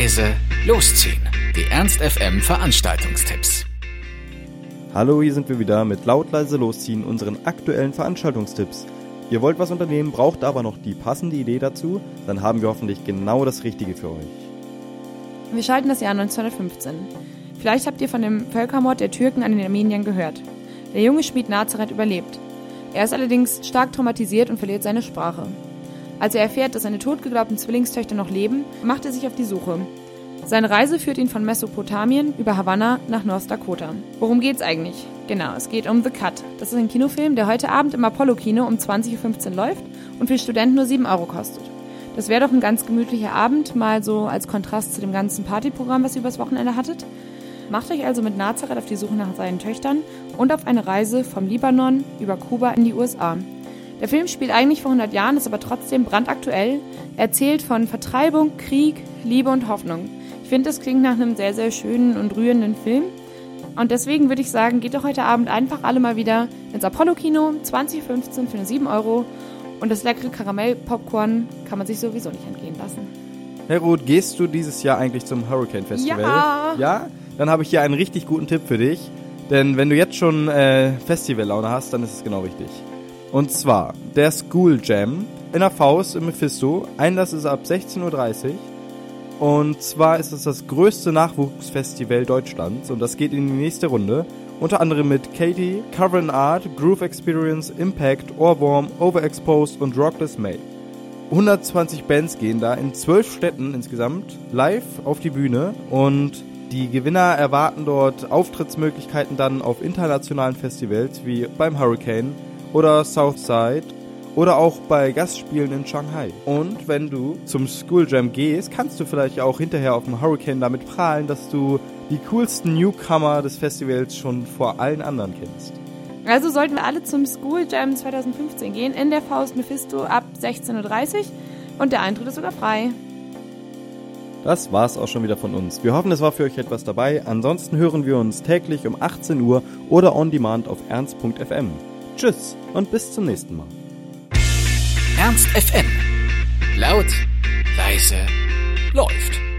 leise, losziehen. Die Ernst FM Veranstaltungstipps. Hallo, hier sind wir wieder mit laut leise losziehen unseren aktuellen Veranstaltungstipps. Ihr wollt was unternehmen, braucht aber noch die passende Idee dazu, dann haben wir hoffentlich genau das Richtige für euch. Wir schalten das Jahr 1915. Vielleicht habt ihr von dem Völkermord der Türken an den Armeniern gehört. Der junge Schmied Nazareth überlebt. Er ist allerdings stark traumatisiert und verliert seine Sprache. Als er erfährt, dass seine totgeglaubten Zwillingstöchter noch leben, macht er sich auf die Suche. Seine Reise führt ihn von Mesopotamien über Havanna nach North Dakota. Worum geht's eigentlich? Genau, es geht um The Cut. Das ist ein Kinofilm, der heute Abend im Apollo-Kino um 20.15 Uhr läuft und für Studenten nur 7 Euro kostet. Das wäre doch ein ganz gemütlicher Abend, mal so als Kontrast zu dem ganzen Partyprogramm, was ihr übers Wochenende hattet. Macht euch also mit Nazareth auf die Suche nach seinen Töchtern und auf eine Reise vom Libanon über Kuba in die USA. Der Film spielt eigentlich vor 100 Jahren, ist aber trotzdem brandaktuell. Er erzählt von Vertreibung, Krieg, Liebe und Hoffnung. Ich finde, das klingt nach einem sehr, sehr schönen und rührenden Film. Und deswegen würde ich sagen, geht doch heute Abend einfach alle mal wieder ins Apollo-Kino, 2015 für nur 7 Euro. Und das leckere Karamell-Popcorn kann man sich sowieso nicht entgehen lassen. Herr Ruth, gehst du dieses Jahr eigentlich zum Hurricane Festival? Ja. Ja? Dann habe ich hier einen richtig guten Tipp für dich. Denn wenn du jetzt schon äh, Festivallaune hast, dann ist es genau richtig. Und zwar der School Jam in der Faust im Mephisto. Einlass ist ab 16.30 Uhr. Und zwar ist es das größte Nachwuchsfestival Deutschlands und das geht in die nächste Runde. Unter anderem mit Katie, Cover and Art, Groove Experience, Impact, Ohrwurm, Overexposed und Rockless May. 120 Bands gehen da in zwölf Städten insgesamt live auf die Bühne und die Gewinner erwarten dort Auftrittsmöglichkeiten dann auf internationalen Festivals wie beim Hurricane oder Southside oder auch bei Gastspielen in Shanghai. Und wenn du zum School Jam gehst, kannst du vielleicht auch hinterher auf dem Hurricane damit prahlen, dass du die coolsten Newcomer des Festivals schon vor allen anderen kennst. Also sollten wir alle zum School Jam 2015 gehen, in der Faust Mephisto ab 16.30 Uhr und der Eintritt ist sogar frei. Das war's auch schon wieder von uns. Wir hoffen, es war für euch etwas dabei. Ansonsten hören wir uns täglich um 18 Uhr oder on demand auf ernst.fm. Tschüss und bis zum nächsten Mal. Ernst FM. Laut, leise, läuft.